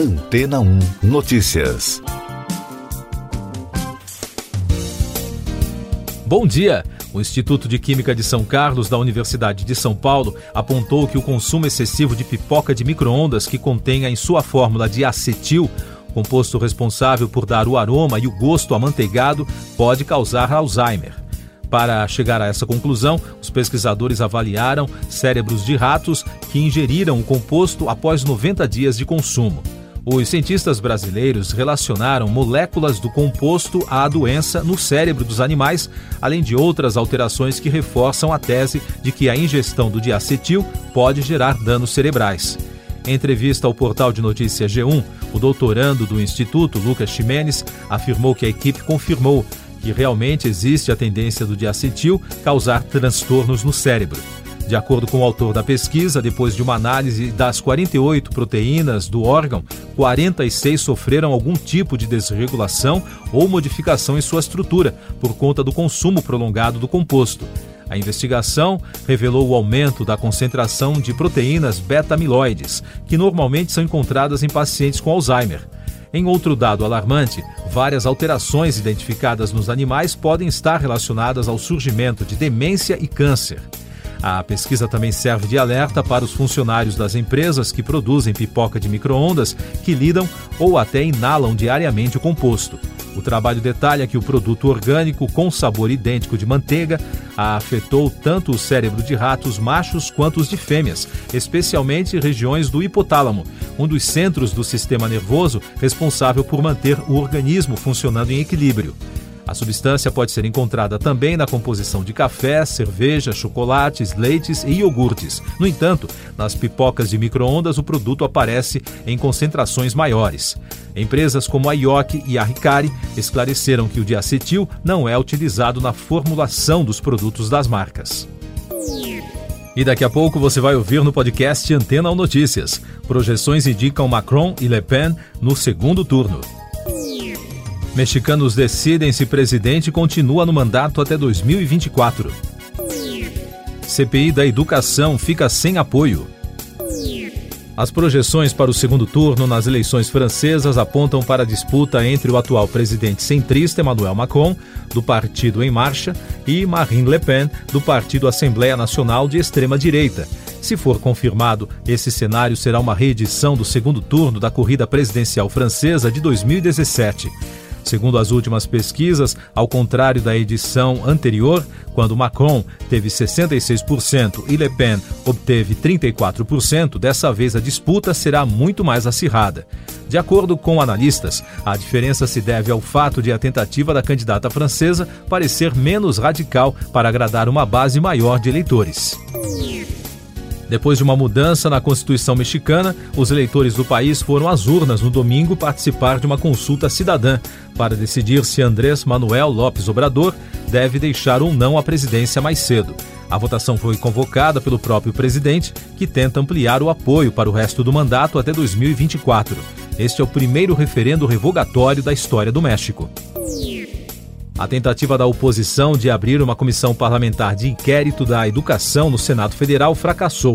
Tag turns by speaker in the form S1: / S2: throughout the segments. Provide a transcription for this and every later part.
S1: Antena 1 Notícias.
S2: Bom dia! O Instituto de Química de São Carlos, da Universidade de São Paulo, apontou que o consumo excessivo de pipoca de micro-ondas que contenha em sua fórmula de acetil, composto responsável por dar o aroma e o gosto amanteigado, pode causar Alzheimer. Para chegar a essa conclusão, os pesquisadores avaliaram cérebros de ratos que ingeriram o composto após 90 dias de consumo. Os cientistas brasileiros relacionaram moléculas do composto à doença no cérebro dos animais, além de outras alterações que reforçam a tese de que a ingestão do diacetil pode gerar danos cerebrais. Em entrevista ao portal de notícias G1, o doutorando do Instituto, Lucas Ximenes, afirmou que a equipe confirmou que realmente existe a tendência do diacetil causar transtornos no cérebro. De acordo com o autor da pesquisa, depois de uma análise das 48 proteínas do órgão, 46 sofreram algum tipo de desregulação ou modificação em sua estrutura por conta do consumo prolongado do composto. A investigação revelou o aumento da concentração de proteínas beta-amiloides, que normalmente são encontradas em pacientes com Alzheimer. Em outro dado alarmante, várias alterações identificadas nos animais podem estar relacionadas ao surgimento de demência e câncer. A pesquisa também serve de alerta para os funcionários das empresas que produzem pipoca de micro-ondas que lidam ou até inalam diariamente o composto. O trabalho detalha que o produto orgânico com sabor idêntico de manteiga afetou tanto o cérebro de ratos machos quanto os de fêmeas, especialmente regiões do hipotálamo, um dos centros do sistema nervoso responsável por manter o organismo funcionando em equilíbrio. A substância pode ser encontrada também na composição de café, cerveja, chocolates, leites e iogurtes. No entanto, nas pipocas de micro-ondas o produto aparece em concentrações maiores. Empresas como a Ioki e a Ricari esclareceram que o diacetil não é utilizado na formulação dos produtos das marcas. E daqui a pouco você vai ouvir no podcast Antena ou Notícias. Projeções indicam Macron e Le Pen no segundo turno. Mexicanos decidem se presidente continua no mandato até 2024. CPI da Educação fica sem apoio. As projeções para o segundo turno nas eleições francesas apontam para a disputa entre o atual presidente centrista Emmanuel Macron, do Partido Em Marcha, e Marine Le Pen, do Partido Assembleia Nacional de extrema-direita. Se for confirmado, esse cenário será uma reedição do segundo turno da corrida presidencial francesa de 2017. Segundo as últimas pesquisas, ao contrário da edição anterior, quando Macron teve 66% e Le Pen obteve 34%, dessa vez a disputa será muito mais acirrada. De acordo com analistas, a diferença se deve ao fato de a tentativa da candidata francesa parecer menos radical para agradar uma base maior de eleitores. Depois de uma mudança na Constituição mexicana, os eleitores do país foram às urnas no domingo participar de uma consulta cidadã para decidir se Andrés Manuel Lopes Obrador deve deixar ou não a presidência mais cedo. A votação foi convocada pelo próprio presidente, que tenta ampliar o apoio para o resto do mandato até 2024. Este é o primeiro referendo revogatório da história do México. A tentativa da oposição de abrir uma comissão parlamentar de inquérito da educação no Senado Federal fracassou.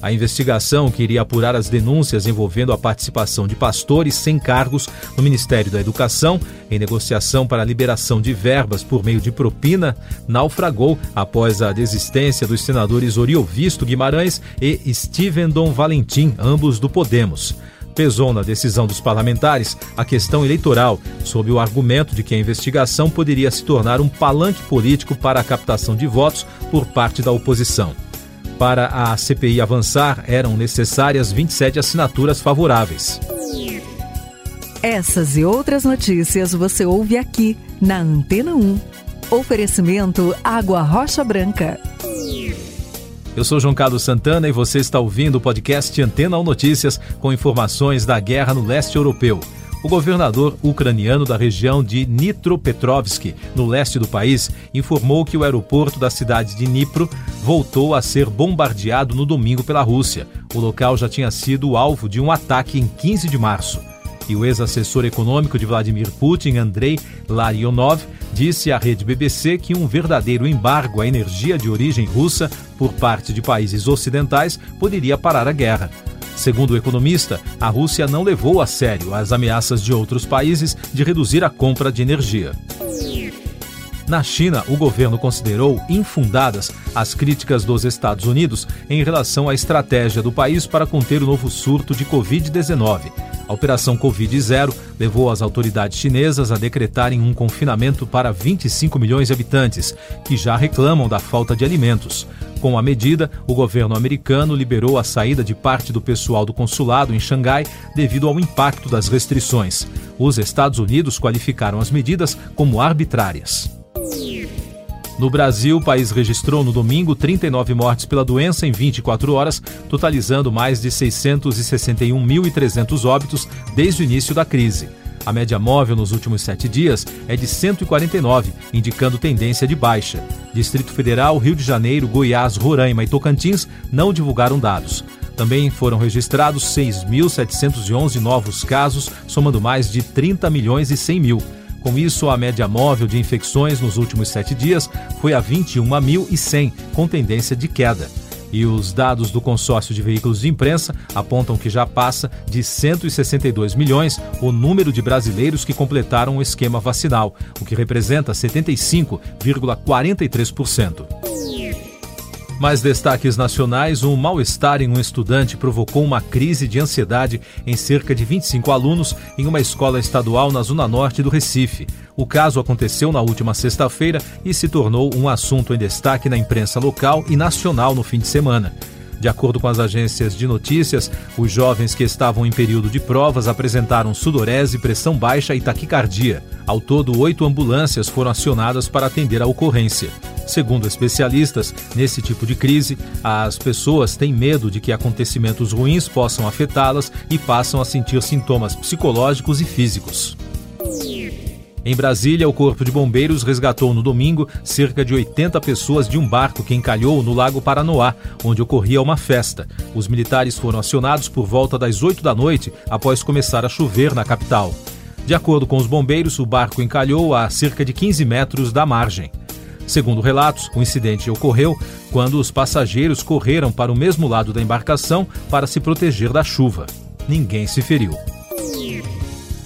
S2: A investigação, que iria apurar as denúncias envolvendo a participação de pastores sem cargos no Ministério da Educação em negociação para a liberação de verbas por meio de propina, naufragou após a desistência dos senadores Oriovisto Guimarães e Steven Dom Valentim, ambos do Podemos pesou na decisão dos parlamentares a questão eleitoral, sob o argumento de que a investigação poderia se tornar um palanque político para a captação de votos por parte da oposição. Para a CPI avançar, eram necessárias 27 assinaturas favoráveis.
S3: Essas e outras notícias você ouve aqui na Antena 1. Oferecimento Água Rocha Branca.
S2: Eu sou João Carlos Santana e você está ouvindo o podcast Antena ou Notícias com informações da guerra no leste europeu. O governador ucraniano da região de Nitropetrovsk, no leste do país, informou que o aeroporto da cidade de Dnipro voltou a ser bombardeado no domingo pela Rússia. O local já tinha sido alvo de um ataque em 15 de março. E o ex-assessor econômico de Vladimir Putin, Andrei Larionov, disse à rede BBC que um verdadeiro embargo à energia de origem russa por parte de países ocidentais poderia parar a guerra. Segundo o economista, a Rússia não levou a sério as ameaças de outros países de reduzir a compra de energia. Na China, o governo considerou infundadas as críticas dos Estados Unidos em relação à estratégia do país para conter o novo surto de Covid-19. A Operação Covid-Zero levou as autoridades chinesas a decretarem um confinamento para 25 milhões de habitantes, que já reclamam da falta de alimentos. Com a medida, o governo americano liberou a saída de parte do pessoal do consulado em Xangai devido ao impacto das restrições. Os Estados Unidos qualificaram as medidas como arbitrárias. No Brasil, o país registrou no domingo 39 mortes pela doença em 24 horas, totalizando mais de 661.300 óbitos desde o início da crise. A média móvel nos últimos sete dias é de 149, indicando tendência de baixa. Distrito Federal, Rio de Janeiro, Goiás, Roraima e Tocantins não divulgaram dados. Também foram registrados 6.711 novos casos, somando mais de 30 milhões e 100 mil. Com isso, a média móvel de infecções nos últimos sete dias foi a 21.100, com tendência de queda. E os dados do consórcio de veículos de imprensa apontam que já passa de 162 milhões o número de brasileiros que completaram o esquema vacinal, o que representa 75,43%. Mais destaques nacionais: um mal-estar em um estudante provocou uma crise de ansiedade em cerca de 25 alunos em uma escola estadual na zona norte do Recife. O caso aconteceu na última sexta-feira e se tornou um assunto em destaque na imprensa local e nacional no fim de semana. De acordo com as agências de notícias, os jovens que estavam em período de provas apresentaram sudorese, pressão baixa e taquicardia. Ao todo, oito ambulâncias foram acionadas para atender a ocorrência. Segundo especialistas, nesse tipo de crise, as pessoas têm medo de que acontecimentos ruins possam afetá-las e passam a sentir sintomas psicológicos e físicos. Em Brasília, o Corpo de Bombeiros resgatou no domingo cerca de 80 pessoas de um barco que encalhou no Lago Paranoá, onde ocorria uma festa. Os militares foram acionados por volta das 8 da noite, após começar a chover na capital. De acordo com os bombeiros, o barco encalhou a cerca de 15 metros da margem. Segundo relatos, o incidente ocorreu quando os passageiros correram para o mesmo lado da embarcação para se proteger da chuva. Ninguém se feriu.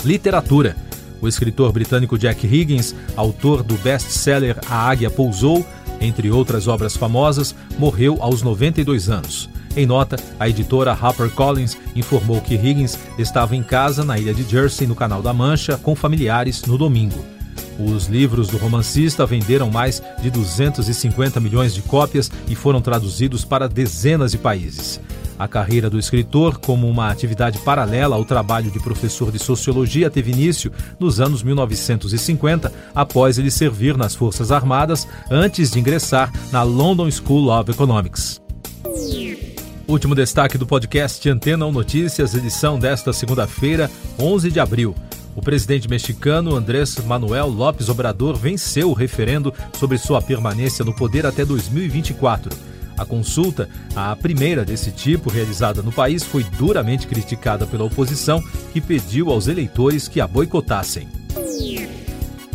S2: Literatura. O escritor britânico Jack Higgins, autor do best-seller A Águia Pousou, entre outras obras famosas, morreu aos 92 anos. Em nota, a editora HarperCollins informou que Higgins estava em casa na ilha de Jersey, no Canal da Mancha, com familiares no domingo. Os livros do romancista venderam mais de 250 milhões de cópias e foram traduzidos para dezenas de países. A carreira do escritor, como uma atividade paralela ao trabalho de professor de sociologia, teve início nos anos 1950, após ele servir nas Forças Armadas, antes de ingressar na London School of Economics. Último destaque do podcast Antena 1 Notícias, edição desta segunda-feira, 11 de abril. O presidente mexicano Andrés Manuel López Obrador venceu o referendo sobre sua permanência no poder até 2024. A consulta, a primeira desse tipo realizada no país, foi duramente criticada pela oposição, que pediu aos eleitores que a boicotassem.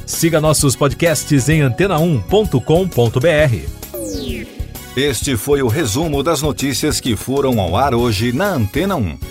S2: Siga nossos podcasts em antena1.com.br.
S1: Este foi o resumo das notícias que foram ao ar hoje na Antena 1.